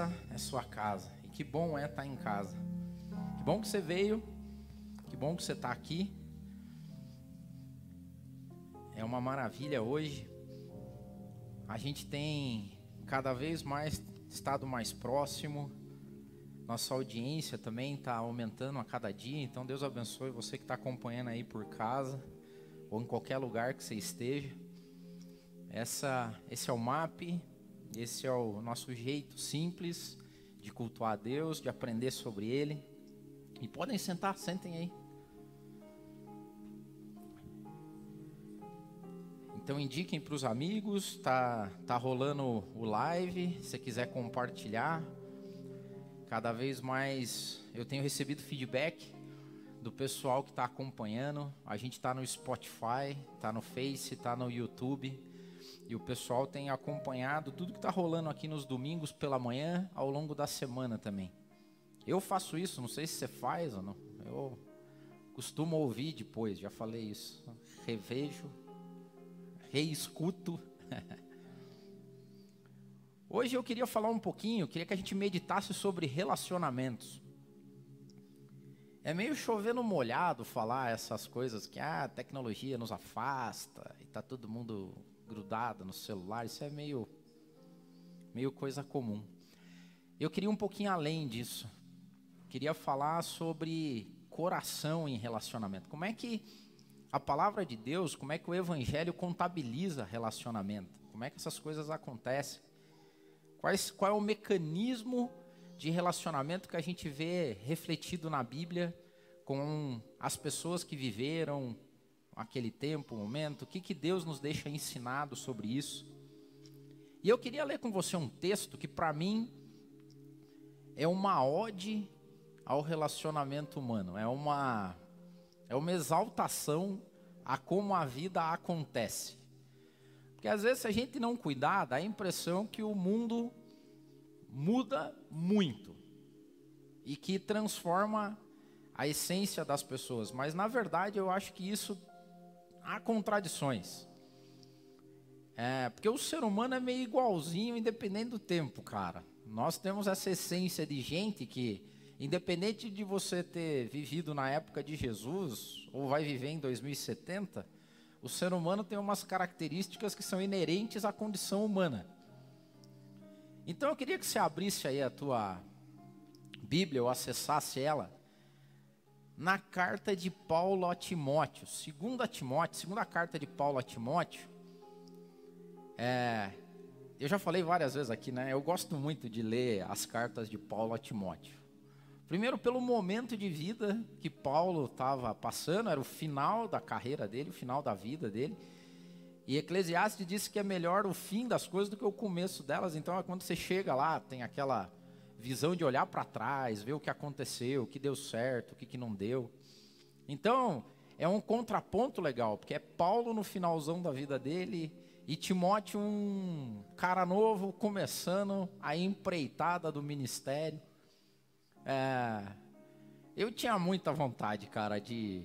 essa é sua casa. E que bom é estar em casa. Que bom que você veio. Que bom que você está aqui. É uma maravilha hoje. A gente tem cada vez mais estado mais próximo. Nossa audiência também está aumentando a cada dia. Então Deus abençoe você que está acompanhando aí por casa ou em qualquer lugar que você esteja. Essa, esse é o MAP, esse é o nosso jeito simples de cultuar a Deus, de aprender sobre Ele. E podem sentar, sentem aí. Então indiquem para os amigos, tá, tá rolando o live, se quiser compartilhar. Cada vez mais eu tenho recebido feedback do pessoal que está acompanhando. A gente está no Spotify, está no Face, está no YouTube. E o pessoal tem acompanhado tudo que está rolando aqui nos domingos pela manhã, ao longo da semana também. Eu faço isso, não sei se você faz ou não. Eu costumo ouvir depois, já falei isso. Revejo, reescuto. Hoje eu queria falar um pouquinho, queria que a gente meditasse sobre relacionamentos. É meio chovendo molhado falar essas coisas que ah, a tecnologia nos afasta e tá todo mundo grudado no celular, isso é meio meio coisa comum. Eu queria um pouquinho além disso. Queria falar sobre coração em relacionamento. Como é que a palavra de Deus, como é que o evangelho contabiliza relacionamento? Como é que essas coisas acontecem? Quais, qual é o mecanismo de relacionamento que a gente vê refletido na Bíblia com as pessoas que viveram aquele tempo, momento, o que, que Deus nos deixa ensinado sobre isso. E eu queria ler com você um texto que para mim é uma ode ao relacionamento humano, é uma é uma exaltação a como a vida acontece. Porque às vezes se a gente não cuidar, dá a impressão que o mundo muda muito e que transforma a essência das pessoas. Mas na verdade eu acho que isso há contradições. É, porque o ser humano é meio igualzinho, independente do tempo, cara. Nós temos essa essência de gente que, independente de você ter vivido na época de Jesus ou vai viver em 2070, o ser humano tem umas características que são inerentes à condição humana. Então eu queria que você abrisse aí a tua Bíblia ou acessasse ela na carta de Paulo a Timóteo, segunda Timóteo, segunda carta de Paulo a Timóteo. É, eu já falei várias vezes aqui, né? Eu gosto muito de ler as cartas de Paulo a Timóteo. Primeiro, pelo momento de vida que Paulo estava passando, era o final da carreira dele, o final da vida dele. E Eclesiastes disse que é melhor o fim das coisas do que o começo delas. Então, é quando você chega lá, tem aquela visão de olhar para trás, ver o que aconteceu, o que deu certo, o que, que não deu. Então, é um contraponto legal, porque é Paulo no finalzão da vida dele e Timóteo, um cara novo, começando a empreitada do ministério. É, eu tinha muita vontade, cara, de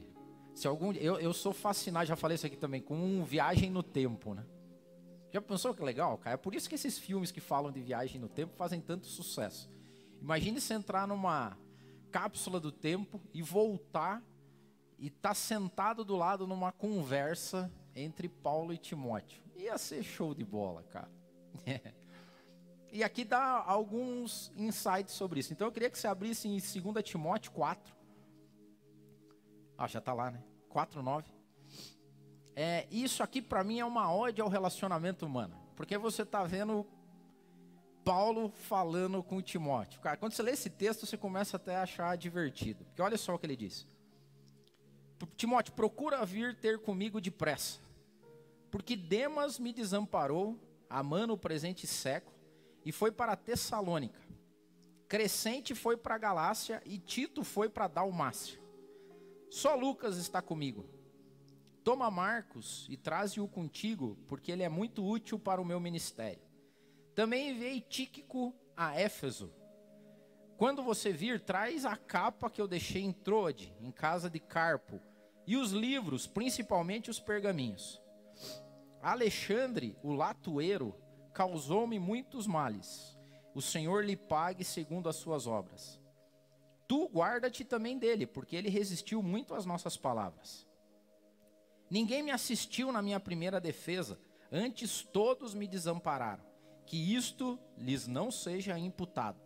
se algum, eu, eu sou fascinado, já falei isso aqui também, com viagem no tempo, né? Já pensou que legal, cara? É por isso que esses filmes que falam de viagem no tempo fazem tanto sucesso. Imagine você entrar numa cápsula do tempo e voltar e estar tá sentado do lado numa conversa entre Paulo e Timóteo. Ia ser show de bola, cara. e aqui dá alguns insights sobre isso. Então eu queria que você abrisse em 2 Timóteo 4, ah, já está lá, né? 4,9. É, isso aqui para mim é uma ode ao relacionamento humano. Porque você está vendo Paulo falando com Timóteo. Cara, quando você lê esse texto, você começa até a achar divertido. Porque olha só o que ele diz. Timóteo, procura vir ter comigo depressa. Porque Demas me desamparou, amando o presente século, e foi para Tessalônica. Crescente foi para Galácia e Tito foi para Dalmácia. Só Lucas está comigo. Toma Marcos e traze-o contigo, porque ele é muito útil para o meu ministério. Também enviei Tíquico a Éfeso. Quando você vir, traz a capa que eu deixei em Troade, em casa de Carpo, e os livros, principalmente os pergaminhos. Alexandre, o latueiro, causou-me muitos males. o Senhor lhe pague segundo as suas obras. Tu guarda-te também dele, porque ele resistiu muito às nossas palavras. Ninguém me assistiu na minha primeira defesa, antes todos me desampararam. Que isto lhes não seja imputado.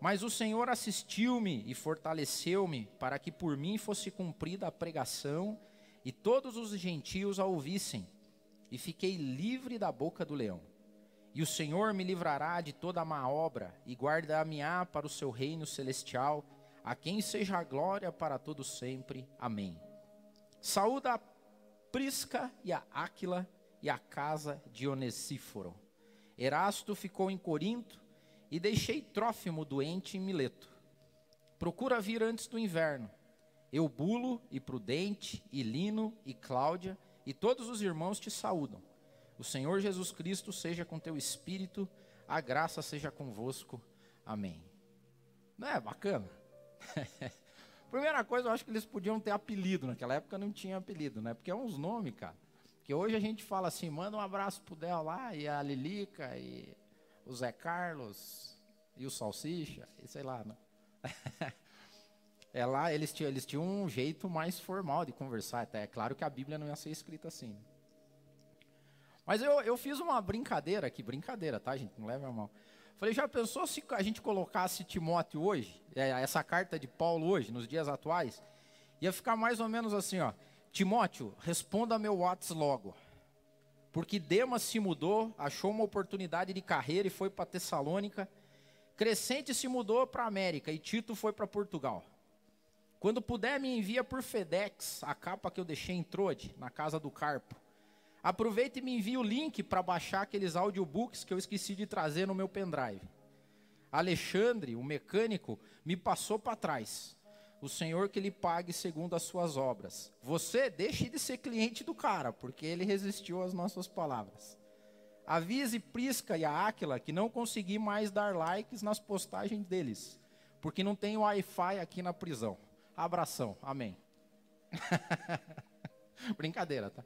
Mas o Senhor assistiu-me e fortaleceu-me, para que por mim fosse cumprida a pregação e todos os gentios a ouvissem, e fiquei livre da boca do leão. E o Senhor me livrará de toda má obra e guardar-me-á para o seu reino celestial, a quem seja a glória para todo sempre. Amém. Saúda a Prisca e a Áquila e a casa de Onesíforo. Erasto ficou em Corinto e deixei Trófimo doente em Mileto. Procura vir antes do inverno. Eubulo e Prudente e Lino e Cláudia e todos os irmãos te saúdam. O Senhor Jesus Cristo seja com teu espírito, a graça seja convosco. Amém. Não é bacana? Primeira coisa, eu acho que eles podiam ter apelido. Naquela época não tinha apelido, né? Porque é uns nomes, cara. Que hoje a gente fala assim, manda um abraço pro Del lá, e a Lilica, e o Zé Carlos, e o Salsicha, e sei lá, né? é lá, eles tinham, eles tinham um jeito mais formal de conversar. Até é claro que a Bíblia não ia ser escrita assim. Mas eu, eu fiz uma brincadeira aqui, brincadeira, tá, gente? Não leva a mal. Falei, já pensou se a gente colocasse Timóteo hoje, é, essa carta de Paulo hoje, nos dias atuais? Ia ficar mais ou menos assim, ó. Timóteo, responda meu WhatsApp logo. Porque Demas se mudou, achou uma oportunidade de carreira e foi para Tessalônica. Crescente se mudou para América e Tito foi para Portugal. Quando puder, me envia por FedEx a capa que eu deixei em Trode, na casa do Carpo. Aproveita e me envia o link para baixar aqueles audiobooks que eu esqueci de trazer no meu pendrive. Alexandre, o mecânico, me passou para trás. O Senhor que lhe pague segundo as suas obras. Você deixe de ser cliente do cara, porque ele resistiu às nossas palavras. Avise Prisca e a Áquila que não consegui mais dar likes nas postagens deles, porque não tem Wi-Fi aqui na prisão. Abração, amém. Brincadeira, tá?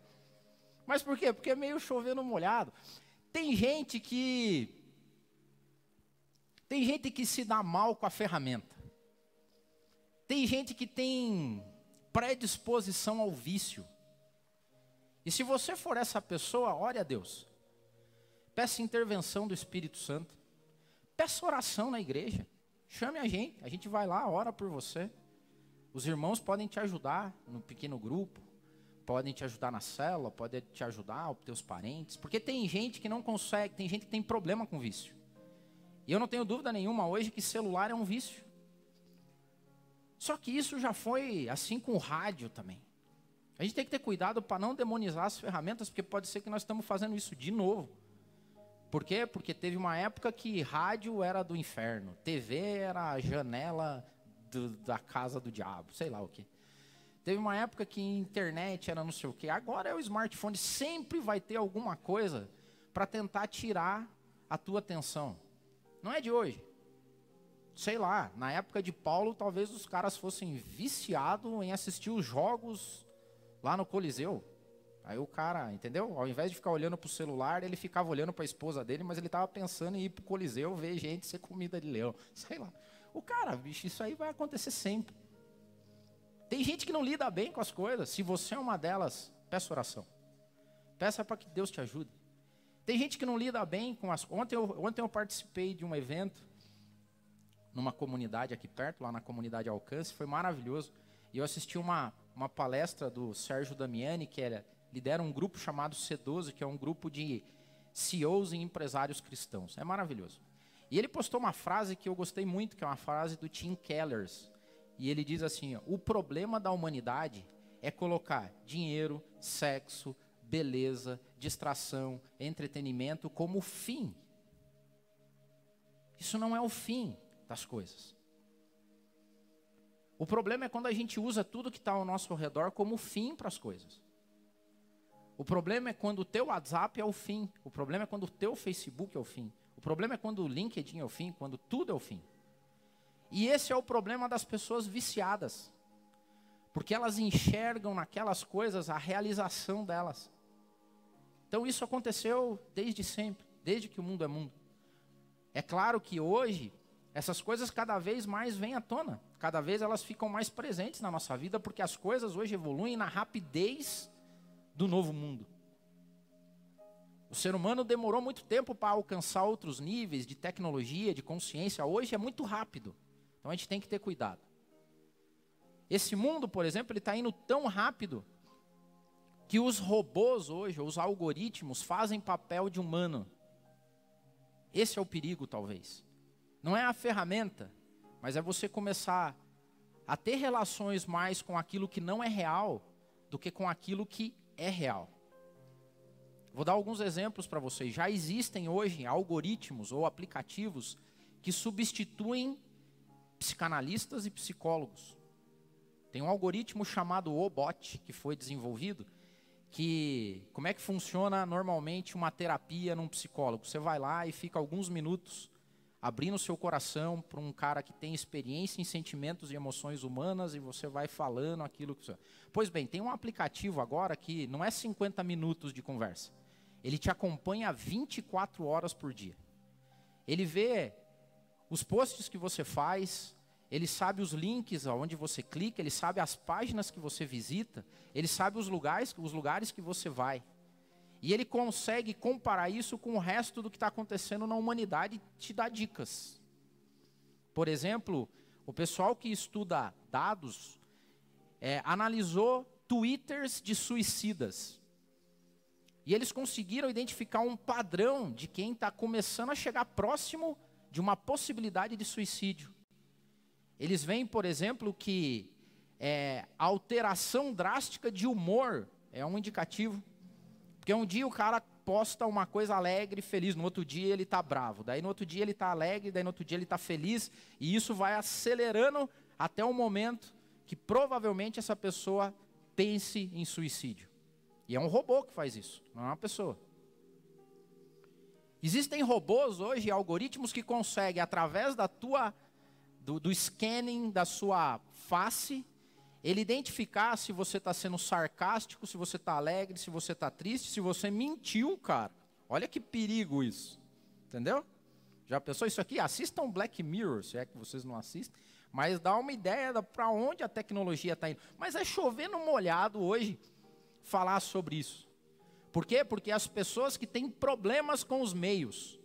Mas por quê? Porque é meio chovendo molhado. Tem gente que. Tem gente que se dá mal com a ferramenta. Tem gente que tem predisposição ao vício. E se você for essa pessoa, ore a Deus. Peça intervenção do Espírito Santo. Peça oração na igreja. Chame a gente, a gente vai lá, ora por você. Os irmãos podem te ajudar no pequeno grupo podem te ajudar na célula, podem te ajudar, os teus parentes, porque tem gente que não consegue, tem gente que tem problema com vício. E eu não tenho dúvida nenhuma hoje que celular é um vício. Só que isso já foi assim com o rádio também. A gente tem que ter cuidado para não demonizar as ferramentas, porque pode ser que nós estamos fazendo isso de novo. Por quê? Porque teve uma época que rádio era do inferno, TV era a janela do, da casa do diabo, sei lá o que. Teve uma época que internet era não sei o quê. Agora é o smartphone. Sempre vai ter alguma coisa para tentar tirar a tua atenção. Não é de hoje. Sei lá, na época de Paulo, talvez os caras fossem viciados em assistir os jogos lá no Coliseu. Aí o cara, entendeu? Ao invés de ficar olhando para o celular, ele ficava olhando para a esposa dele, mas ele estava pensando em ir para o Coliseu ver gente ser comida de leão. Sei lá. O cara, bicho, isso aí vai acontecer sempre. Tem gente que não lida bem com as coisas. Se você é uma delas, peça oração. Peça para que Deus te ajude. Tem gente que não lida bem com as. Ontem eu, ontem eu participei de um evento numa comunidade aqui perto, lá na comunidade Alcance, foi maravilhoso. E eu assisti uma, uma palestra do Sérgio Damiani, que era, lidera um grupo chamado C12, que é um grupo de CEOs e empresários cristãos. É maravilhoso. E ele postou uma frase que eu gostei muito, que é uma frase do Tim Kellers. E ele diz assim: o problema da humanidade é colocar dinheiro, sexo, beleza, distração, entretenimento como fim. Isso não é o fim das coisas. O problema é quando a gente usa tudo que está ao nosso redor como fim para as coisas. O problema é quando o teu WhatsApp é o fim. O problema é quando o teu Facebook é o fim. O problema é quando o LinkedIn é o fim, quando tudo é o fim. E esse é o problema das pessoas viciadas. Porque elas enxergam naquelas coisas a realização delas. Então isso aconteceu desde sempre, desde que o mundo é mundo. É claro que hoje essas coisas cada vez mais vêm à tona, cada vez elas ficam mais presentes na nossa vida, porque as coisas hoje evoluem na rapidez do novo mundo. O ser humano demorou muito tempo para alcançar outros níveis de tecnologia, de consciência. Hoje é muito rápido. Então a gente tem que ter cuidado. Esse mundo, por exemplo, ele está indo tão rápido que os robôs hoje, os algoritmos, fazem papel de humano. Esse é o perigo, talvez. Não é a ferramenta, mas é você começar a ter relações mais com aquilo que não é real do que com aquilo que é real. Vou dar alguns exemplos para vocês. Já existem hoje algoritmos ou aplicativos que substituem psicanalistas e psicólogos. Tem um algoritmo chamado Obot que foi desenvolvido que como é que funciona normalmente uma terapia num psicólogo? Você vai lá e fica alguns minutos abrindo seu coração para um cara que tem experiência em sentimentos e emoções humanas e você vai falando aquilo que você... Pois bem, tem um aplicativo agora que não é 50 minutos de conversa. Ele te acompanha 24 horas por dia. Ele vê os posts que você faz, ele sabe os links aonde você clica, ele sabe as páginas que você visita, ele sabe os lugares, os lugares que você vai. E ele consegue comparar isso com o resto do que está acontecendo na humanidade e te dá dicas. Por exemplo, o pessoal que estuda dados é, analisou twitters de suicidas. E eles conseguiram identificar um padrão de quem está começando a chegar próximo de uma possibilidade de suicídio. Eles veem, por exemplo, que é, alteração drástica de humor é um indicativo. Porque um dia o cara posta uma coisa alegre, feliz, no outro dia ele está bravo, daí no outro dia ele está alegre, daí no outro dia ele está feliz, e isso vai acelerando até o momento que provavelmente essa pessoa pense em suicídio. E é um robô que faz isso, não é uma pessoa. Existem robôs hoje, algoritmos que conseguem, através da tua, do, do scanning da sua face, ele identificar se você está sendo sarcástico, se você está alegre, se você está triste, se você mentiu, cara. Olha que perigo isso. Entendeu? Já pensou isso aqui? Assistam Black Mirror, se é que vocês não assistem. Mas dá uma ideia para onde a tecnologia está indo. Mas é chover no molhado hoje falar sobre isso. Por quê? Porque as pessoas que têm problemas com os meios,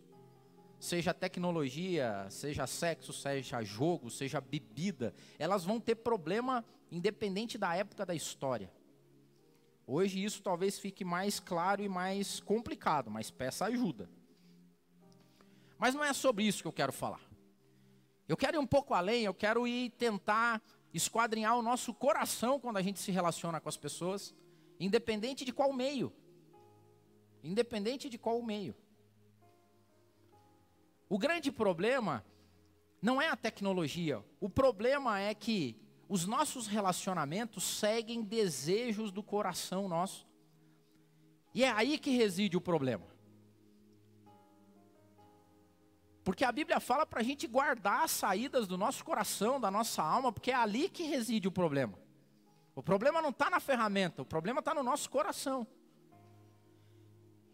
seja tecnologia, seja sexo, seja jogo, seja bebida, elas vão ter problema independente da época da história. Hoje isso talvez fique mais claro e mais complicado, mas peça ajuda. Mas não é sobre isso que eu quero falar. Eu quero ir um pouco além, eu quero ir tentar esquadrinhar o nosso coração quando a gente se relaciona com as pessoas Independente de qual meio. Independente de qual meio. O grande problema não é a tecnologia. O problema é que os nossos relacionamentos seguem desejos do coração nosso. E é aí que reside o problema. Porque a Bíblia fala para a gente guardar as saídas do nosso coração, da nossa alma, porque é ali que reside o problema. O problema não está na ferramenta, o problema está no nosso coração.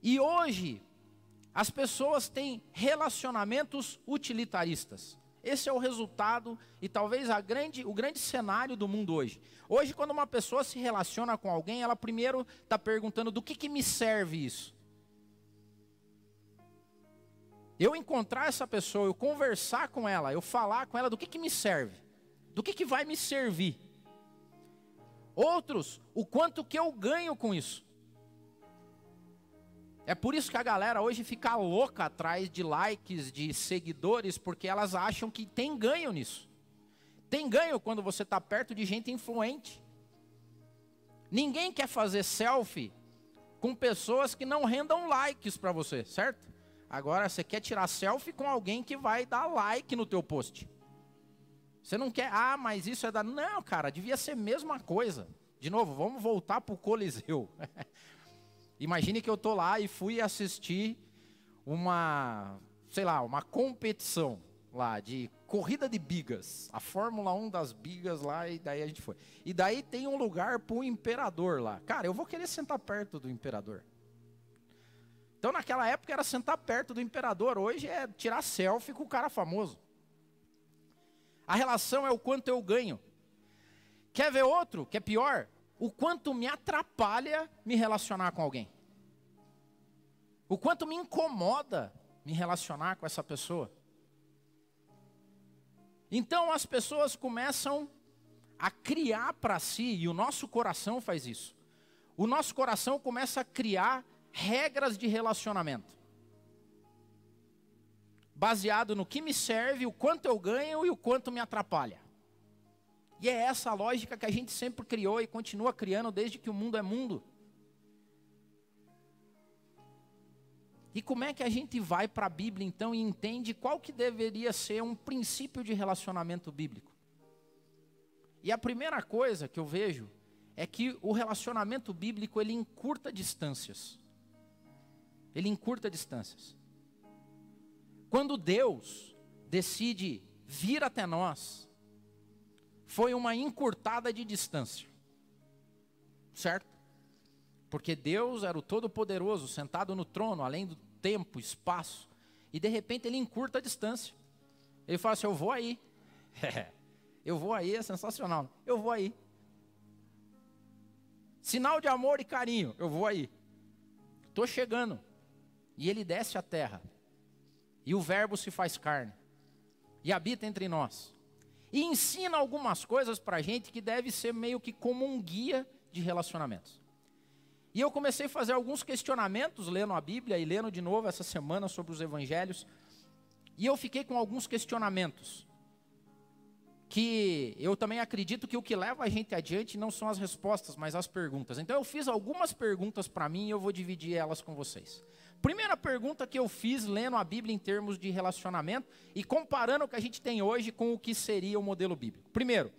E hoje, as pessoas têm relacionamentos utilitaristas. Esse é o resultado e talvez grande, o grande cenário do mundo hoje. Hoje, quando uma pessoa se relaciona com alguém, ela primeiro está perguntando: do que, que me serve isso? Eu encontrar essa pessoa, eu conversar com ela, eu falar com ela do que, que me serve, do que, que vai me servir. Outros, o quanto que eu ganho com isso. É por isso que a galera hoje fica louca atrás de likes, de seguidores, porque elas acham que tem ganho nisso. Tem ganho quando você está perto de gente influente. Ninguém quer fazer selfie com pessoas que não rendam likes para você, certo? Agora você quer tirar selfie com alguém que vai dar like no teu post. Você não quer, ah, mas isso é da. Não, cara, devia ser a mesma coisa. De novo, vamos voltar para o Coliseu. Imagine que eu estou lá e fui assistir uma, sei lá, uma competição lá de corrida de bigas, a Fórmula 1 das bigas lá, e daí a gente foi. E daí tem um lugar para o imperador lá. Cara, eu vou querer sentar perto do imperador. Então naquela época era sentar perto do imperador, hoje é tirar selfie com o cara famoso. A relação é o quanto eu ganho. Quer ver outro, que é pior? O quanto me atrapalha me relacionar com alguém. O quanto me incomoda me relacionar com essa pessoa. Então as pessoas começam a criar para si, e o nosso coração faz isso. O nosso coração começa a criar regras de relacionamento. Baseado no que me serve, o quanto eu ganho e o quanto me atrapalha. E é essa a lógica que a gente sempre criou e continua criando desde que o mundo é mundo. E como é que a gente vai para a Bíblia então e entende qual que deveria ser um princípio de relacionamento bíblico? E a primeira coisa que eu vejo é que o relacionamento bíblico ele encurta distâncias. Ele encurta distâncias. Quando Deus decide vir até nós, foi uma encurtada de distância. Certo? Porque Deus era o Todo-Poderoso, sentado no trono, além do tempo, espaço, e de repente ele encurta a distância. Ele fala assim: Eu vou aí. eu vou aí, é sensacional. Eu vou aí. Sinal de amor e carinho, eu vou aí. Estou chegando. E ele desce à terra. E o Verbo se faz carne. E habita entre nós. E ensina algumas coisas para a gente que deve ser meio que como um guia de relacionamentos. E eu comecei a fazer alguns questionamentos lendo a Bíblia e lendo de novo essa semana sobre os evangelhos. E eu fiquei com alguns questionamentos. Que eu também acredito que o que leva a gente adiante não são as respostas, mas as perguntas. Então eu fiz algumas perguntas para mim e eu vou dividir elas com vocês. Primeira pergunta que eu fiz lendo a Bíblia em termos de relacionamento e comparando o que a gente tem hoje com o que seria o modelo bíblico. Primeiro,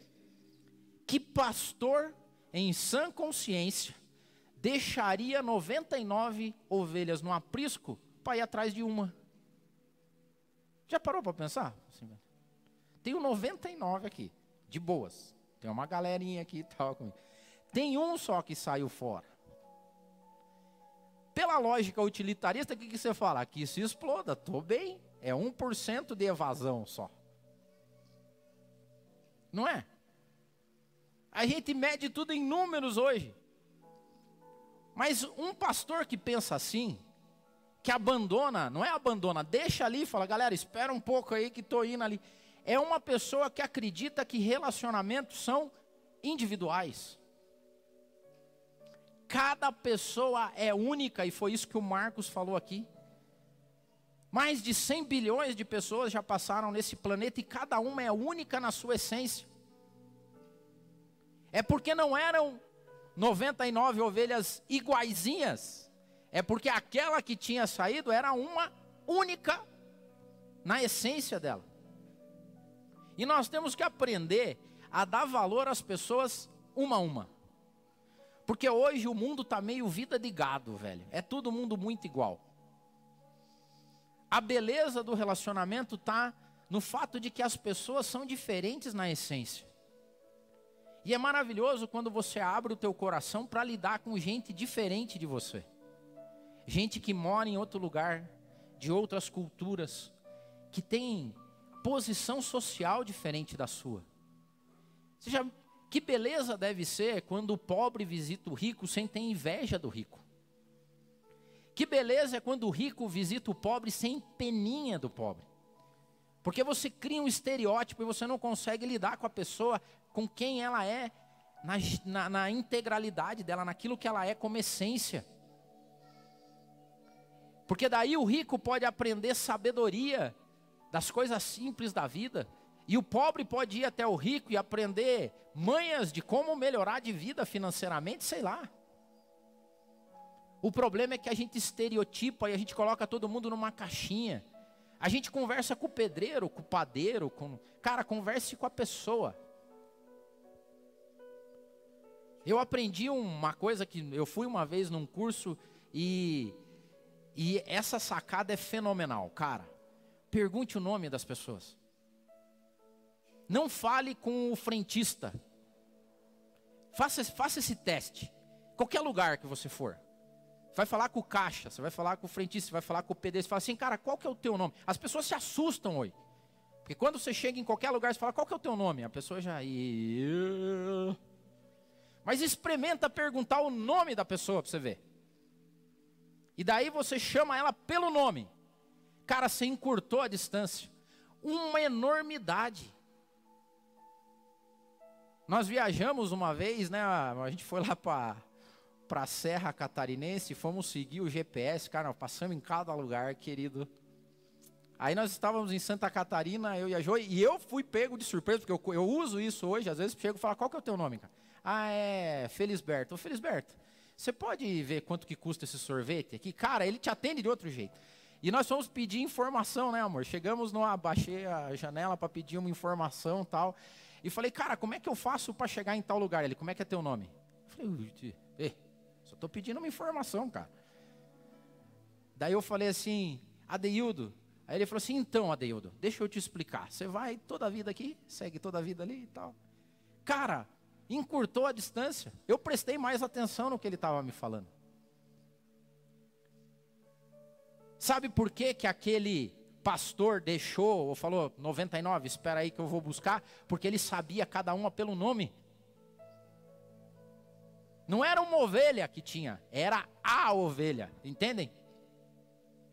que pastor em sã consciência deixaria 99 ovelhas no aprisco para ir atrás de uma? Já parou para pensar? Tenho 99 aqui, de boas. Tem uma galerinha aqui e tal comigo. Tem um só que saiu fora. Pela lógica utilitarista, o que, que você fala? Aqui se exploda, estou bem. É 1% de evasão só. Não é? A gente mede tudo em números hoje. Mas um pastor que pensa assim, que abandona, não é abandona, deixa ali fala, galera, espera um pouco aí que estou indo ali. É uma pessoa que acredita que relacionamentos são individuais. Cada pessoa é única, e foi isso que o Marcos falou aqui. Mais de 100 bilhões de pessoas já passaram nesse planeta e cada uma é única na sua essência. É porque não eram 99 ovelhas iguaizinhas, é porque aquela que tinha saído era uma única na essência dela. E nós temos que aprender a dar valor às pessoas uma a uma. Porque hoje o mundo está meio vida de gado, velho. É todo mundo muito igual. A beleza do relacionamento está no fato de que as pessoas são diferentes na essência. E é maravilhoso quando você abre o teu coração para lidar com gente diferente de você. Gente que mora em outro lugar, de outras culturas, que tem posição social diferente da sua. Você já, que beleza deve ser quando o pobre visita o rico sem ter inveja do rico. Que beleza é quando o rico visita o pobre sem peninha do pobre. Porque você cria um estereótipo e você não consegue lidar com a pessoa com quem ela é, na, na, na integralidade dela, naquilo que ela é como essência. Porque daí o rico pode aprender sabedoria das coisas simples da vida, e o pobre pode ir até o rico e aprender manhas de como melhorar de vida financeiramente, sei lá. O problema é que a gente estereotipa e a gente coloca todo mundo numa caixinha. A gente conversa com o pedreiro, com o padeiro, com. Cara, converse com a pessoa. Eu aprendi uma coisa que eu fui uma vez num curso e, e essa sacada é fenomenal, cara. Pergunte o nome das pessoas. Não fale com o frentista. Faça, faça esse teste. Qualquer lugar que você for. vai falar com o caixa, você vai falar com o frentista, você vai falar com o PD, você fala assim, cara, qual que é o teu nome? As pessoas se assustam hoje. Porque quando você chega em qualquer lugar, você fala, qual que é o teu nome? A pessoa já. Mas experimenta perguntar o nome da pessoa para você ver. E daí você chama ela pelo nome. Cara, você encurtou a distância. Uma enormidade. Nós viajamos uma vez, né? A gente foi lá para para a Serra Catarinense, fomos seguir o GPS, cara, passamos em cada lugar, querido. Aí nós estávamos em Santa Catarina, eu e a Joy, e eu fui pego de surpresa, porque eu, eu uso isso hoje, às vezes chego e falo, qual que é o teu nome, cara? Ah, é Felisberto. Ô, Felisberto, você pode ver quanto que custa esse sorvete aqui? Cara, ele te atende de outro jeito. E nós fomos pedir informação, né, amor? Chegamos no, abaixei a janela para pedir uma informação tal. E falei, cara, como é que eu faço para chegar em tal lugar? Ele, como é que é teu nome? Eu falei, ei, só estou pedindo uma informação, cara. Daí eu falei assim, Adeildo. Aí ele falou assim, então, Adeildo, deixa eu te explicar. Você vai toda a vida aqui, segue toda a vida ali e tal. Cara, encurtou a distância. Eu prestei mais atenção no que ele estava me falando. Sabe por que, que aquele pastor deixou, ou falou 99, espera aí que eu vou buscar? Porque ele sabia cada uma pelo nome. Não era uma ovelha que tinha, era a ovelha, entendem?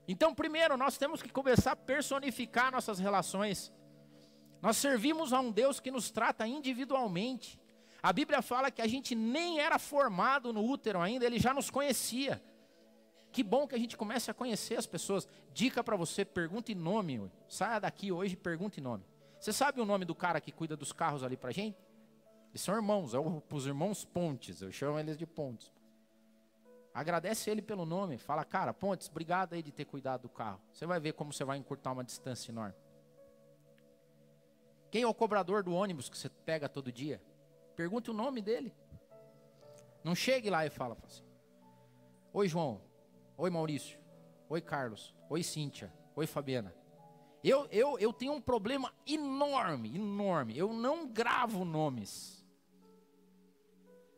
Então, primeiro, nós temos que começar a personificar nossas relações. Nós servimos a um Deus que nos trata individualmente. A Bíblia fala que a gente nem era formado no útero ainda, ele já nos conhecia. Que bom que a gente comece a conhecer as pessoas. Dica para você, pergunte nome. Saia daqui hoje e pergunte nome. Você sabe o nome do cara que cuida dos carros ali para gente? Eles são irmãos, é os irmãos Pontes, eu chamo eles de Pontes. Agradece ele pelo nome, fala, cara, Pontes, obrigado aí de ter cuidado do carro. Você vai ver como você vai encurtar uma distância enorme. Quem é o cobrador do ônibus que você pega todo dia? Pergunte o nome dele. Não chegue lá e fala assim: Oi, João. Oi, Maurício. Oi, Carlos. Oi, Cíntia. Oi, Fabiana. Eu, eu, eu tenho um problema enorme, enorme. Eu não gravo nomes.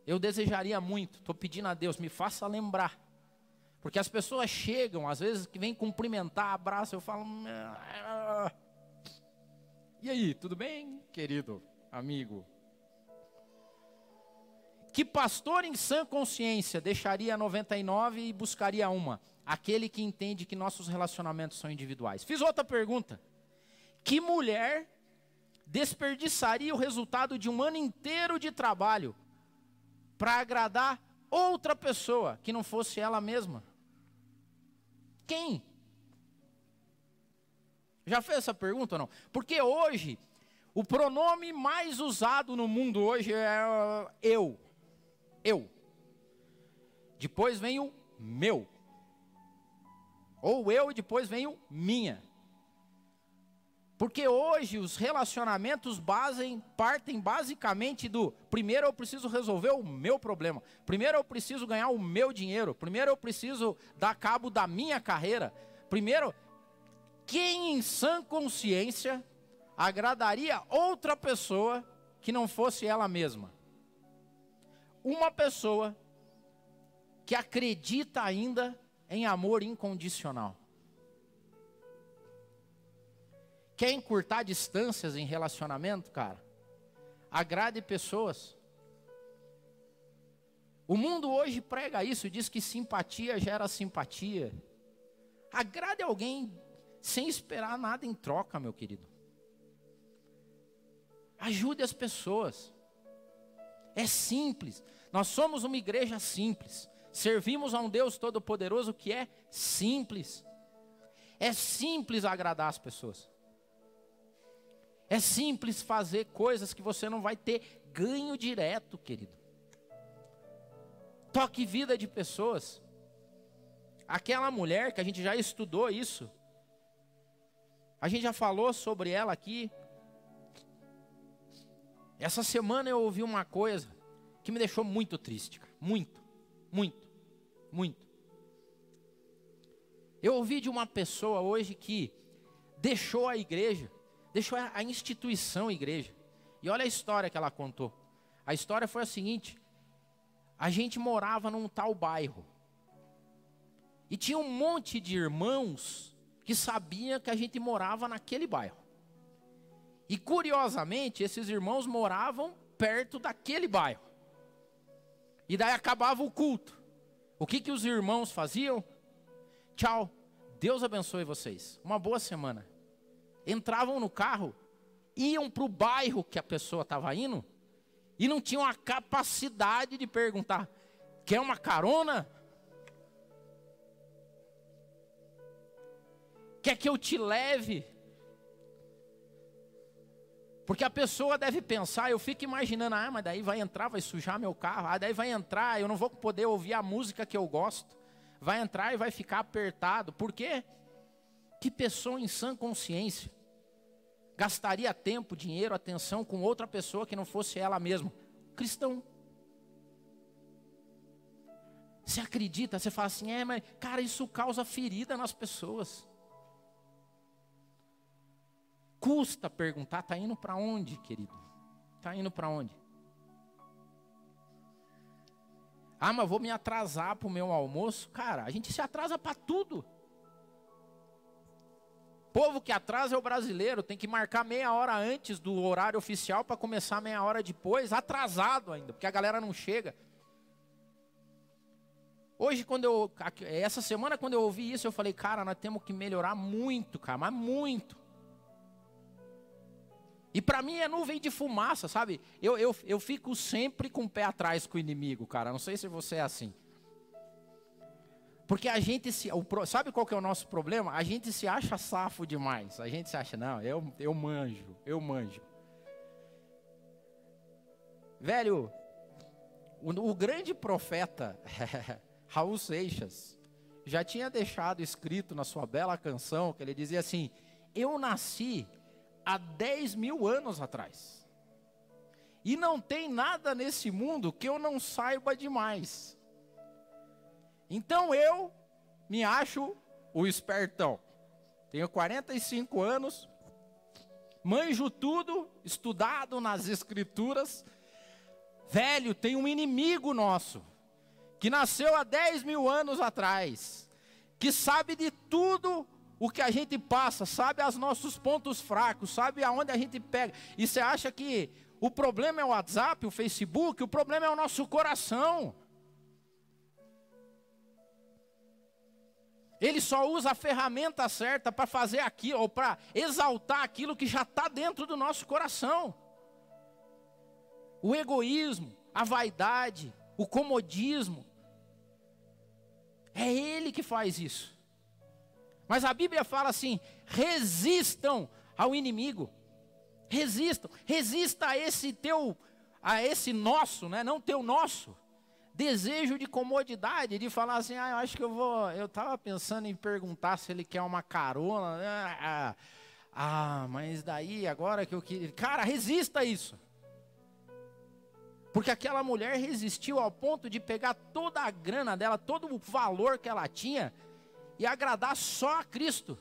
Eu desejaria muito, estou pedindo a Deus, me faça lembrar. Porque as pessoas chegam, às vezes, que vêm cumprimentar, abraço, eu falo. Ah, e aí, tudo bem, querido amigo? Que pastor em sã consciência deixaria 99 e buscaria uma? Aquele que entende que nossos relacionamentos são individuais. Fiz outra pergunta. Que mulher desperdiçaria o resultado de um ano inteiro de trabalho para agradar outra pessoa que não fosse ela mesma? Quem? Já fez essa pergunta ou não? Porque hoje, o pronome mais usado no mundo hoje é eu. Eu. Depois vem o meu. Ou eu e depois vem o minha. Porque hoje os relacionamentos basem, partem basicamente do primeiro eu preciso resolver o meu problema, primeiro eu preciso ganhar o meu dinheiro, primeiro eu preciso dar cabo da minha carreira. Primeiro, quem em sã consciência agradaria outra pessoa que não fosse ela mesma? Uma pessoa que acredita ainda em amor incondicional. Quer encurtar distâncias em relacionamento, cara? Agrade pessoas. O mundo hoje prega isso, diz que simpatia gera simpatia. Agrade alguém sem esperar nada em troca, meu querido. Ajude as pessoas. É simples. Nós somos uma igreja simples. Servimos a um Deus todo-poderoso que é simples. É simples agradar as pessoas. É simples fazer coisas que você não vai ter ganho direto, querido. Toque vida de pessoas. Aquela mulher que a gente já estudou isso. A gente já falou sobre ela aqui. Essa semana eu ouvi uma coisa que me deixou muito triste, cara. muito, muito, muito. Eu ouvi de uma pessoa hoje que deixou a igreja deixou a instituição igreja. E olha a história que ela contou. A história foi a seguinte: a gente morava num tal bairro. E tinha um monte de irmãos que sabiam que a gente morava naquele bairro. E curiosamente, esses irmãos moravam perto daquele bairro. E daí acabava o culto. O que, que os irmãos faziam? Tchau, Deus abençoe vocês. Uma boa semana. Entravam no carro, iam para o bairro que a pessoa estava indo e não tinham a capacidade de perguntar: quer uma carona? Quer que eu te leve? Porque a pessoa deve pensar, eu fico imaginando, ah, mas daí vai entrar, vai sujar meu carro, ah, daí vai entrar, eu não vou poder ouvir a música que eu gosto. Vai entrar e vai ficar apertado. Por quê? Que pessoa em sã consciência gastaria tempo, dinheiro, atenção com outra pessoa que não fosse ela mesma? Cristão. Você acredita, você fala assim, é, mas cara, isso causa ferida nas pessoas. Custa perguntar, tá indo para onde, querido? Tá indo para onde? Ah, mas vou me atrasar para o meu almoço. Cara, a gente se atrasa para tudo. Povo que atrasa é o brasileiro, tem que marcar meia hora antes do horário oficial para começar meia hora depois, atrasado ainda, porque a galera não chega. Hoje, quando eu. Essa semana, quando eu ouvi isso, eu falei, cara, nós temos que melhorar muito, cara, mas muito. E para mim é nuvem de fumaça, sabe? Eu, eu, eu fico sempre com o pé atrás com o inimigo, cara. Não sei se você é assim. Porque a gente se. O, sabe qual que é o nosso problema? A gente se acha safo demais. A gente se acha, não, eu, eu manjo, eu manjo. Velho, o, o grande profeta Raul Seixas já tinha deixado escrito na sua bela canção que ele dizia assim: Eu nasci há 10 mil anos atrás. E não tem nada nesse mundo que eu não saiba demais. Então eu me acho o espertão. Tenho 45 anos, manjo tudo, estudado nas escrituras. Velho, tem um inimigo nosso, que nasceu há 10 mil anos atrás, que sabe de tudo o que a gente passa, sabe os nossos pontos fracos, sabe aonde a gente pega. E você acha que o problema é o WhatsApp, o Facebook, o problema é o nosso coração. Ele só usa a ferramenta certa para fazer aquilo, ou para exaltar aquilo que já está dentro do nosso coração. O egoísmo, a vaidade, o comodismo. É ele que faz isso. Mas a Bíblia fala assim: resistam ao inimigo. Resistam, resista a esse teu, a esse nosso, né? Não teu nosso. Desejo de comodidade, de falar assim, ah, eu acho que eu vou. Eu estava pensando em perguntar se ele quer uma carona. Ah, ah, mas daí agora que eu queria. Cara, resista a isso. Porque aquela mulher resistiu ao ponto de pegar toda a grana dela, todo o valor que ela tinha, e agradar só a Cristo.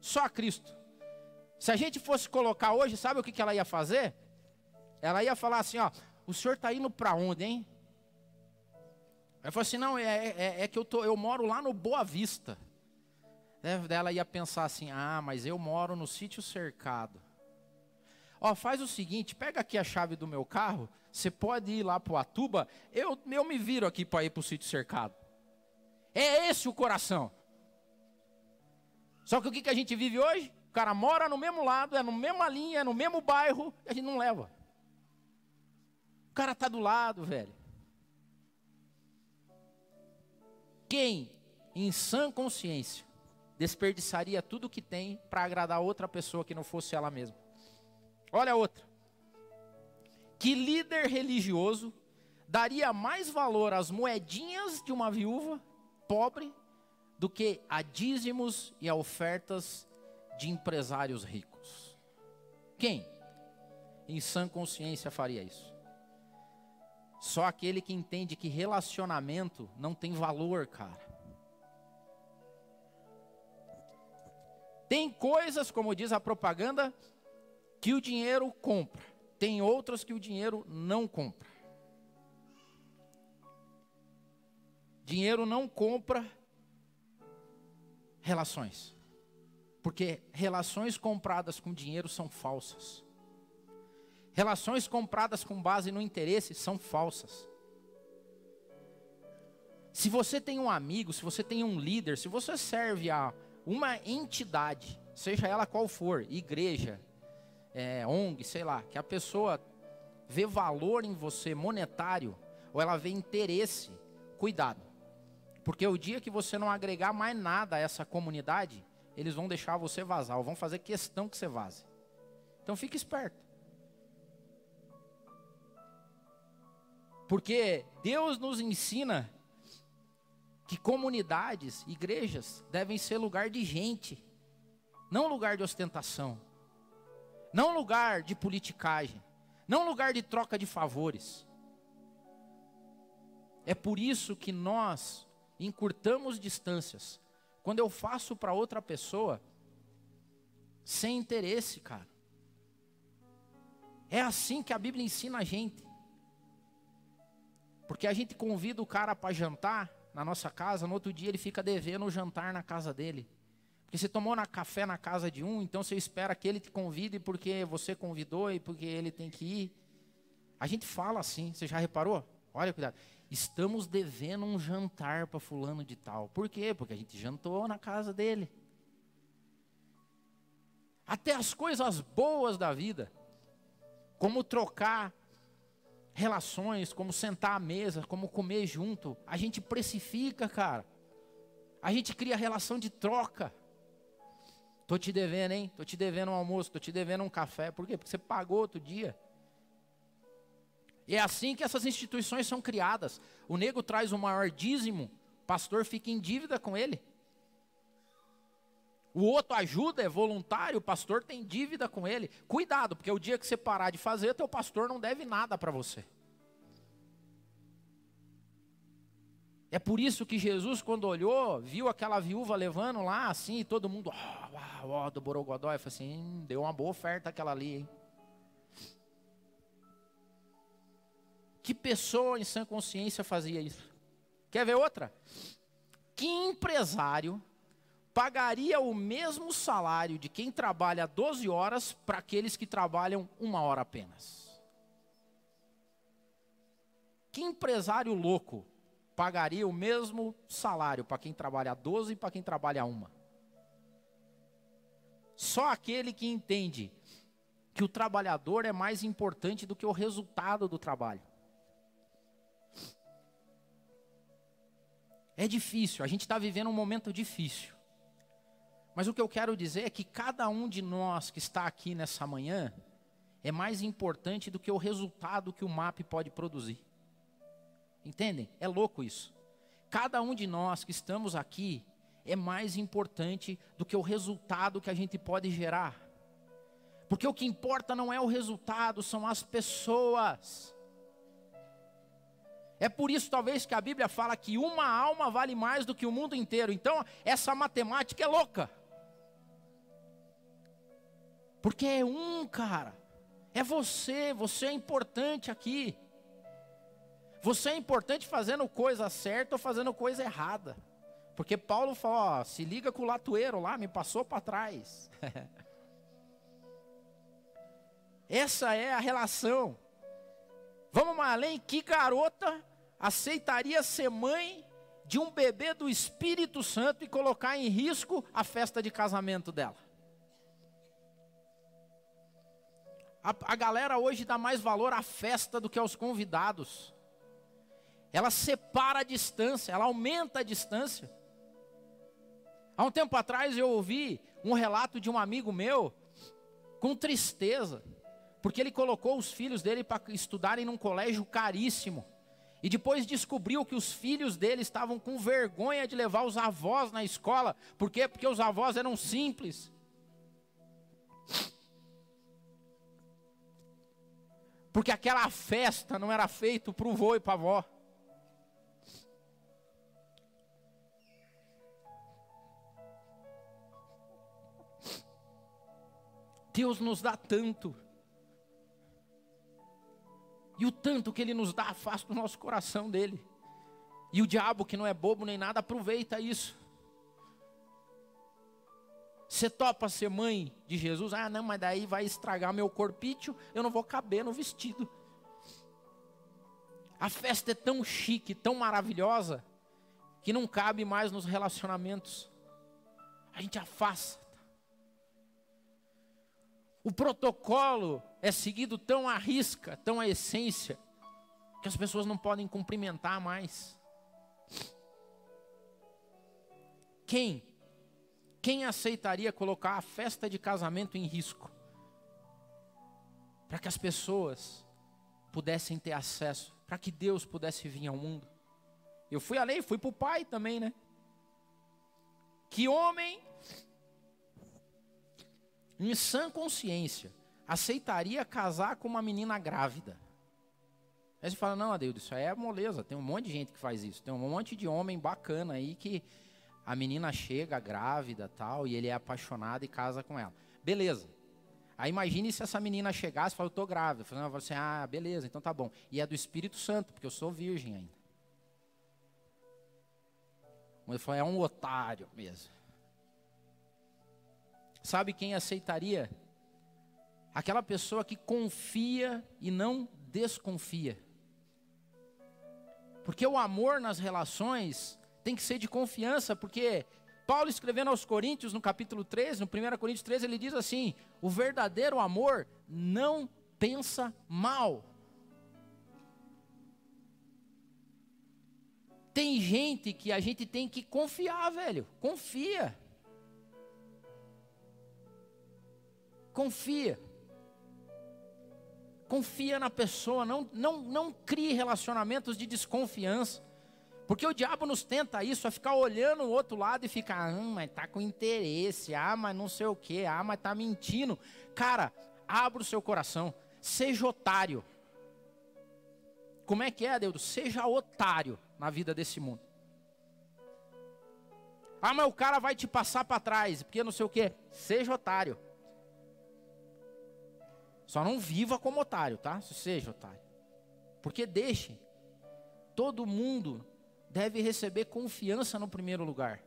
Só a Cristo. Se a gente fosse colocar hoje, sabe o que, ela ia fazer? Ela ia falar assim: ó, o senhor está indo para onde, hein? Ela falou assim: não, é, é, é, que eu, tô, eu moro lá no Boa Vista. É, ela ia pensar assim: ah, mas eu moro no sítio cercado. Ó, faz o seguinte: pega aqui a chave do meu carro, você pode ir lá para o Atuba, eu, eu me viro aqui para ir para o sítio cercado. É esse o coração. Só que o que, a gente vive hoje? O cara mora no mesmo lado, é no mesma linha, é no mesmo bairro, e a gente não leva. O cara está do lado, velho. Quem, em sã consciência, desperdiçaria tudo o que tem para agradar outra pessoa que não fosse ela mesma? Olha outra. Que líder religioso daria mais valor às moedinhas de uma viúva pobre do que a dízimos e a ofertas de empresários ricos. Quem, em sã consciência, faria isso? Só aquele que entende que relacionamento não tem valor, cara. Tem coisas, como diz a propaganda, que o dinheiro compra. Tem outras que o dinheiro não compra. Dinheiro não compra relações. Porque relações compradas com dinheiro são falsas. Relações compradas com base no interesse são falsas. Se você tem um amigo, se você tem um líder, se você serve a uma entidade, seja ela qual for, igreja, é, ONG, sei lá, que a pessoa vê valor em você monetário ou ela vê interesse, cuidado. Porque o dia que você não agregar mais nada a essa comunidade, eles vão deixar você vazar, ou vão fazer questão que você vaze. Então fique esperto. Porque Deus nos ensina que comunidades, igrejas, devem ser lugar de gente, não lugar de ostentação, não lugar de politicagem, não lugar de troca de favores. É por isso que nós encurtamos distâncias quando eu faço para outra pessoa sem interesse, cara. É assim que a Bíblia ensina a gente. Porque a gente convida o cara para jantar na nossa casa, no outro dia ele fica devendo o jantar na casa dele. Porque você tomou na café na casa de um, então você espera que ele te convide porque você convidou e porque ele tem que ir. A gente fala assim, você já reparou? Olha, cuidado estamos devendo um jantar para fulano de tal. Por quê? Porque a gente jantou na casa dele. Até as coisas boas da vida, como trocar relações, como sentar à mesa, como comer junto, a gente precifica, cara. A gente cria relação de troca. Tô te devendo, hein? Tô te devendo um almoço, tô te devendo um café. Por quê? Porque você pagou outro dia. E é assim que essas instituições são criadas. O nego traz o maior dízimo, o pastor fica em dívida com ele. O outro ajuda, é voluntário, o pastor tem dívida com ele. Cuidado, porque o dia que você parar de fazer, teu pastor não deve nada para você. É por isso que Jesus, quando olhou, viu aquela viúva levando lá, assim, e todo mundo, ó, oh, oh, do Borogodó, falou assim, hum, deu uma boa oferta aquela ali, hein? Que pessoa em sã consciência fazia isso? Quer ver outra? Que empresário pagaria o mesmo salário de quem trabalha 12 horas para aqueles que trabalham uma hora apenas? Que empresário louco pagaria o mesmo salário para quem trabalha 12 e para quem trabalha uma? Só aquele que entende que o trabalhador é mais importante do que o resultado do trabalho. É difícil, a gente está vivendo um momento difícil. Mas o que eu quero dizer é que cada um de nós que está aqui nessa manhã é mais importante do que o resultado que o MAP pode produzir. Entendem? É louco isso. Cada um de nós que estamos aqui é mais importante do que o resultado que a gente pode gerar. Porque o que importa não é o resultado, são as pessoas. É por isso, talvez, que a Bíblia fala que uma alma vale mais do que o mundo inteiro. Então, essa matemática é louca. Porque é um, cara. É você, você é importante aqui. Você é importante fazendo coisa certa ou fazendo coisa errada. Porque Paulo falou, ó, se liga com o latoeiro lá, me passou para trás. Essa é a relação. Vamos mais além, que garota aceitaria ser mãe de um bebê do Espírito Santo e colocar em risco a festa de casamento dela? A, a galera hoje dá mais valor à festa do que aos convidados. Ela separa a distância, ela aumenta a distância. Há um tempo atrás eu ouvi um relato de um amigo meu com tristeza, porque ele colocou os filhos dele para estudarem num colégio caríssimo. E depois descobriu que os filhos dele estavam com vergonha de levar os avós na escola. Por quê? Porque os avós eram simples. Porque aquela festa não era feita para o vô e para a avó. Deus nos dá tanto. E o tanto que ele nos dá afasta o nosso coração dele. E o diabo, que não é bobo nem nada, aproveita isso. Você topa ser mãe de Jesus? Ah, não, mas daí vai estragar meu corpício, eu não vou caber no vestido. A festa é tão chique, tão maravilhosa, que não cabe mais nos relacionamentos. A gente afasta. O protocolo é seguido tão à risca, tão à essência, que as pessoas não podem cumprimentar mais. Quem? Quem aceitaria colocar a festa de casamento em risco? Para que as pessoas pudessem ter acesso, para que Deus pudesse vir ao mundo. Eu fui além, fui para o pai também, né? Que homem em sã consciência, aceitaria casar com uma menina grávida. Aí você fala, não, Adeildo, isso aí é moleza. Tem um monte de gente que faz isso. Tem um monte de homem bacana aí que a menina chega grávida tal, e ele é apaixonado e casa com ela. Beleza. Aí imagine se essa menina chegasse e falasse, eu grávida. Eu falo assim, ah, beleza, então tá bom. E é do Espírito Santo, porque eu sou virgem ainda. Ele falou, é um otário mesmo. Sabe quem aceitaria? Aquela pessoa que confia e não desconfia. Porque o amor nas relações tem que ser de confiança, porque Paulo escrevendo aos Coríntios, no capítulo 13, no 1 Coríntios 13, ele diz assim: o verdadeiro amor não pensa mal. Tem gente que a gente tem que confiar, velho. Confia. Confia. Confia na pessoa, não, não, não crie relacionamentos de desconfiança. Porque o diabo nos tenta isso, a ficar olhando o outro lado e ficar, ah, mas tá com interesse, ah, mas não sei o que, ah, mas tá mentindo. Cara, abra o seu coração, seja otário. Como é que é, Deus? Seja otário na vida desse mundo. Ah, mas o cara vai te passar para trás, porque não sei o que. Seja otário. Só não viva como otário, tá? Seja otário. Porque deixe. Todo mundo deve receber confiança no primeiro lugar.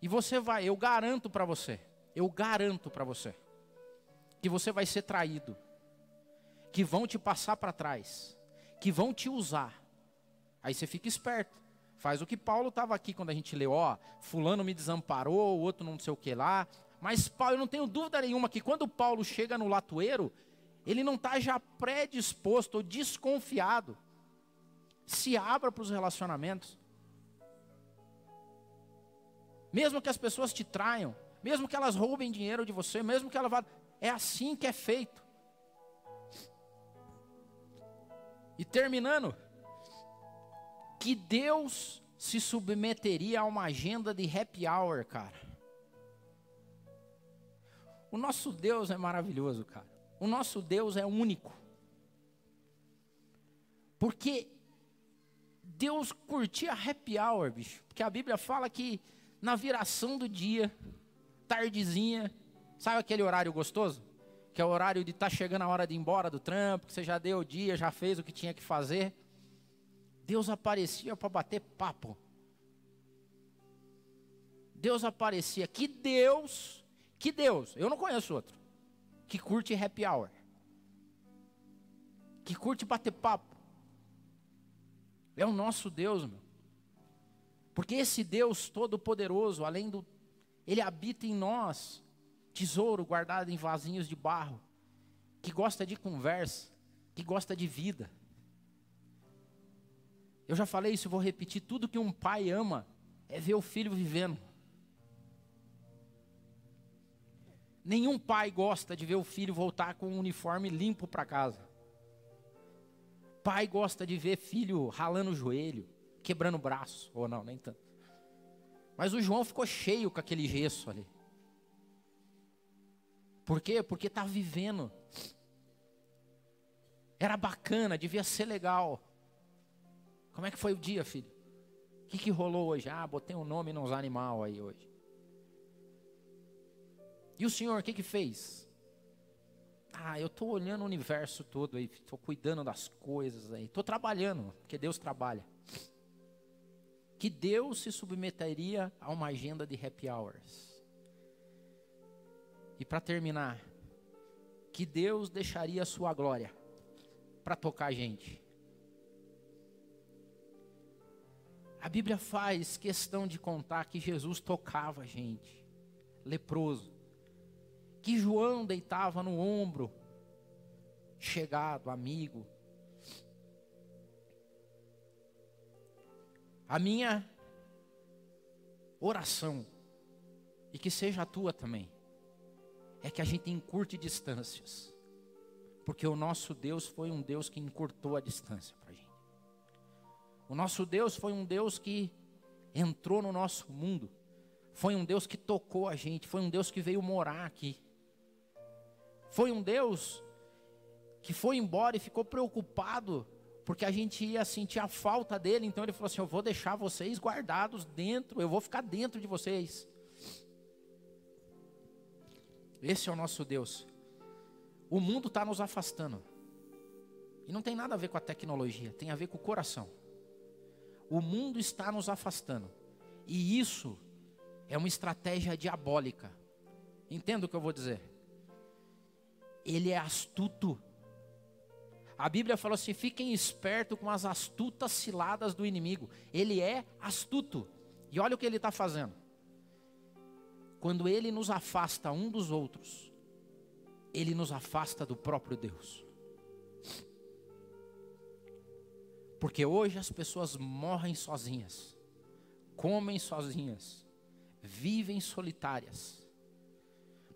E você vai, eu garanto para você, eu garanto para você, que você vai ser traído, que vão te passar para trás, que vão te usar. Aí você fica esperto. Faz o que Paulo estava aqui quando a gente leu, ó, fulano me desamparou, o outro não sei o que lá, mas Paulo, eu não tenho dúvida nenhuma que quando Paulo chega no latoeiro, ele não está já predisposto ou desconfiado. Se abra para os relacionamentos. Mesmo que as pessoas te traiam, mesmo que elas roubem dinheiro de você, mesmo que ela vá. É assim que é feito. E terminando, que Deus se submeteria a uma agenda de happy hour, cara. O nosso Deus é maravilhoso, cara. O nosso Deus é único. Porque Deus curtia happy hour, bicho. Porque a Bíblia fala que na viração do dia, tardezinha, sabe aquele horário gostoso? Que é o horário de estar tá chegando a hora de ir embora do trampo, que você já deu o dia, já fez o que tinha que fazer. Deus aparecia para bater papo. Deus aparecia. Que Deus que Deus, eu não conheço outro, que curte happy hour, que curte bater papo. É o nosso Deus, meu. Porque esse Deus todo-poderoso, além do. Ele habita em nós, tesouro guardado em vasinhos de barro, que gosta de conversa, que gosta de vida. Eu já falei isso, vou repetir: tudo que um pai ama é ver o filho vivendo. Nenhum pai gosta de ver o filho voltar com um uniforme limpo para casa. Pai gosta de ver filho ralando o joelho, quebrando o braço, ou não, nem tanto. Mas o João ficou cheio com aquele gesso ali. Por quê? Porque está vivendo. Era bacana, devia ser legal. Como é que foi o dia, filho? O que, que rolou hoje? Ah, botei um nome nos animais aí hoje. E o Senhor, o que que fez? Ah, eu estou olhando o universo todo aí, estou cuidando das coisas aí, estou trabalhando, porque Deus trabalha. Que Deus se submeteria a uma agenda de happy hours. E para terminar, que Deus deixaria a sua glória para tocar a gente. A Bíblia faz questão de contar que Jesus tocava a gente, leproso, que João deitava no ombro, chegado, amigo. A minha oração, e que seja a tua também, é que a gente encurte distâncias, porque o nosso Deus foi um Deus que encurtou a distância para a gente. O nosso Deus foi um Deus que entrou no nosso mundo, foi um Deus que tocou a gente, foi um Deus que veio morar aqui, foi um Deus que foi embora e ficou preocupado porque a gente ia sentir a falta dele, então ele falou assim: Eu vou deixar vocês guardados dentro, eu vou ficar dentro de vocês. Esse é o nosso Deus. O mundo está nos afastando. E não tem nada a ver com a tecnologia, tem a ver com o coração. O mundo está nos afastando. E isso é uma estratégia diabólica. Entenda o que eu vou dizer? Ele é astuto. A Bíblia falou assim: fiquem espertos com as astutas ciladas do inimigo. Ele é astuto. E olha o que ele está fazendo quando ele nos afasta um dos outros, ele nos afasta do próprio Deus. Porque hoje as pessoas morrem sozinhas, comem sozinhas, vivem solitárias.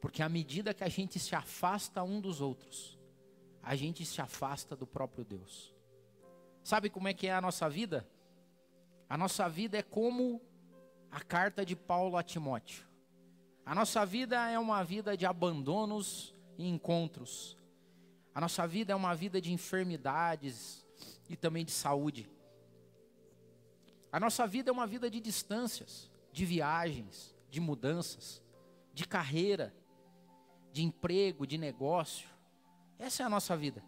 Porque à medida que a gente se afasta um dos outros, a gente se afasta do próprio Deus. Sabe como é que é a nossa vida? A nossa vida é como a carta de Paulo a Timóteo. A nossa vida é uma vida de abandonos e encontros. A nossa vida é uma vida de enfermidades e também de saúde. A nossa vida é uma vida de distâncias, de viagens, de mudanças, de carreira, de emprego, de negócio. Essa é a nossa vida.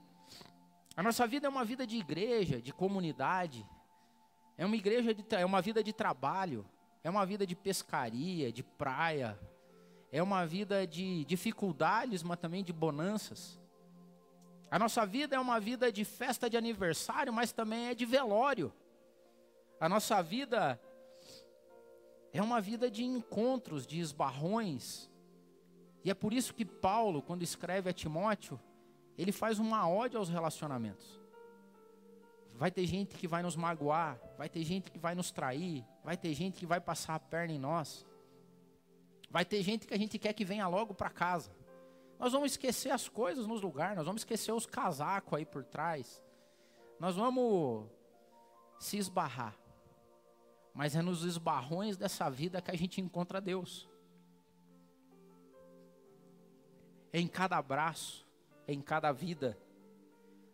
A nossa vida é uma vida de igreja, de comunidade. É uma igreja de, é uma vida de trabalho, é uma vida de pescaria, de praia, é uma vida de dificuldades, mas também de bonanças. A nossa vida é uma vida de festa de aniversário, mas também é de velório. A nossa vida é uma vida de encontros, de esbarrões. E é por isso que Paulo, quando escreve a Timóteo, ele faz uma ódio aos relacionamentos. Vai ter gente que vai nos magoar, vai ter gente que vai nos trair, vai ter gente que vai passar a perna em nós. Vai ter gente que a gente quer que venha logo para casa. Nós vamos esquecer as coisas nos lugares, nós vamos esquecer os casacos aí por trás. Nós vamos se esbarrar. Mas é nos esbarrões dessa vida que a gente encontra Deus. Em cada abraço, em cada vida,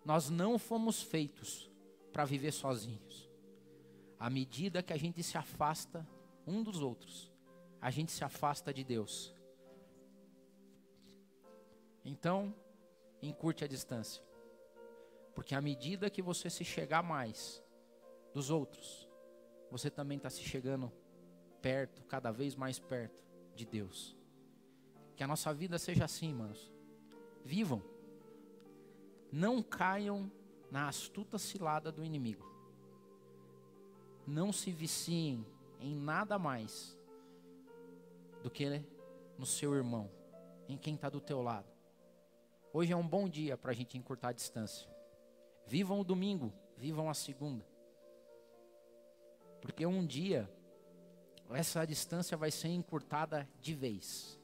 nós não fomos feitos para viver sozinhos. À medida que a gente se afasta um dos outros, a gente se afasta de Deus. Então, encurte a distância. Porque à medida que você se chegar mais dos outros, você também está se chegando perto, cada vez mais perto de Deus. Que a nossa vida seja assim, manos. Vivam. Não caiam na astuta cilada do inimigo. Não se viciem em nada mais do que no seu irmão, em quem está do teu lado. Hoje é um bom dia para a gente encurtar a distância. Vivam o domingo, vivam a segunda. Porque um dia essa distância vai ser encurtada de vez.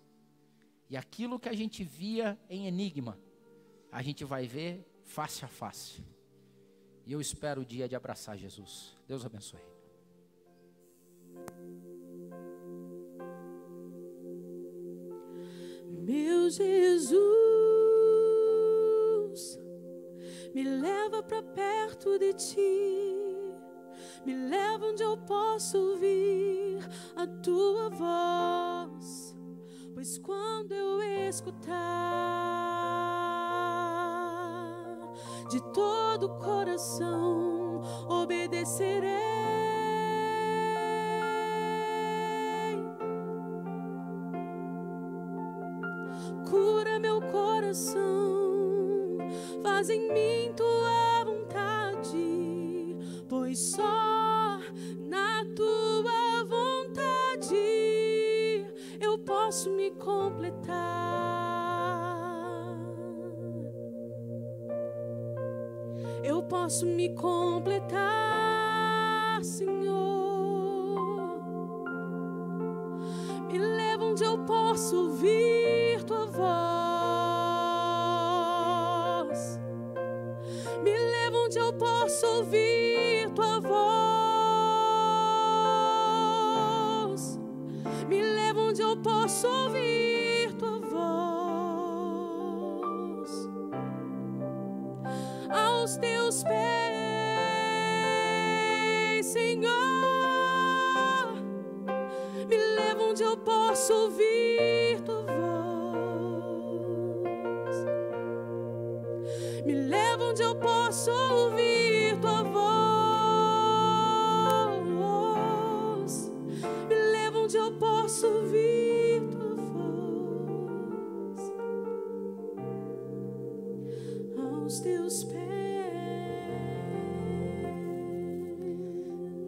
E aquilo que a gente via em enigma, a gente vai ver face a face. E eu espero o dia de abraçar Jesus. Deus abençoe. Meu Jesus, me leva para perto de ti, me leva onde eu posso ouvir a tua voz, Pois quando eu escutar de todo o coração, obedecerei. Cura meu coração, faz em mim tua vontade, pois só completar. Eu posso me completar, Senhor. Me leva onde eu posso vir. me leva onde eu posso ouvir.